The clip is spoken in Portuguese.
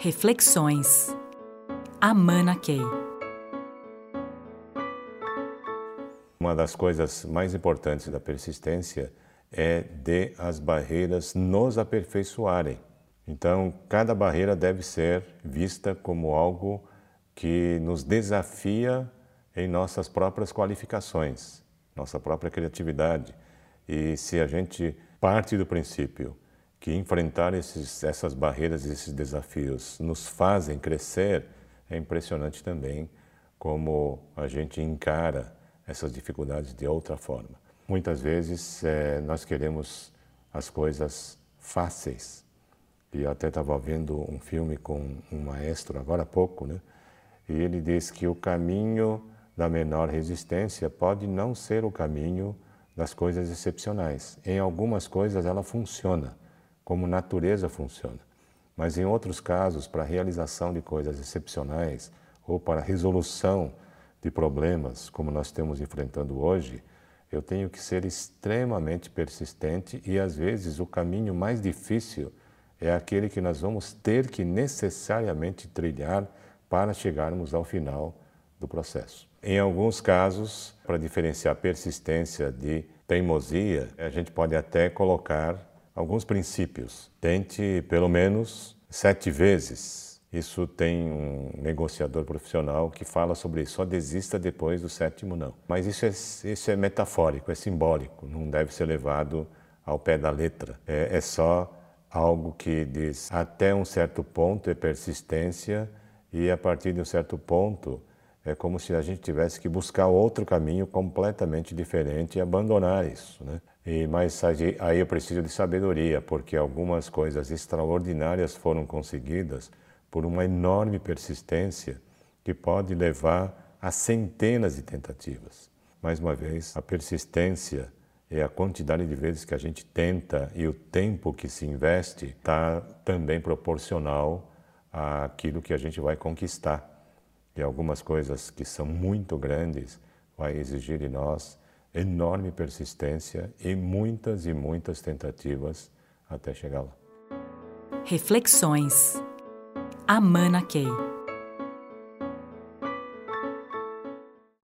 Reflexões. Amana Key. Uma das coisas mais importantes da persistência é de as barreiras nos aperfeiçoarem. Então, cada barreira deve ser vista como algo que nos desafia em nossas próprias qualificações, nossa própria criatividade. E se a gente parte do princípio que enfrentar esses, essas barreiras, esses desafios nos fazem crescer, é impressionante também como a gente encara essas dificuldades de outra forma. Muitas vezes é, nós queremos as coisas fáceis. E até estava vendo um filme com um maestro agora há pouco, né? E ele diz que o caminho da menor resistência pode não ser o caminho das coisas excepcionais. Em algumas coisas ela funciona como natureza funciona. Mas em outros casos, para a realização de coisas excepcionais ou para a resolução de problemas como nós estamos enfrentando hoje, eu tenho que ser extremamente persistente e às vezes o caminho mais difícil é aquele que nós vamos ter que necessariamente trilhar para chegarmos ao final do processo. Em alguns casos, para diferenciar persistência de teimosia, a gente pode até colocar alguns princípios. Tente pelo menos sete vezes. Isso tem um negociador profissional que fala sobre isso. Só desista depois do sétimo não. Mas isso é, isso é metafórico, é simbólico. Não deve ser levado ao pé da letra. É, é só algo que diz até um certo ponto é persistência e a partir de um certo ponto é como se a gente tivesse que buscar outro caminho completamente diferente e abandonar isso, né? E, mas aí eu preciso de sabedoria, porque algumas coisas extraordinárias foram conseguidas por uma enorme persistência que pode levar a centenas de tentativas. Mais uma vez, a persistência é a quantidade de vezes que a gente tenta e o tempo que se investe está também proporcional àquilo que a gente vai conquistar. E algumas coisas que são muito grandes vai exigir de nós enorme persistência e muitas e muitas tentativas até chegar lá. Reflexões. Amana Key.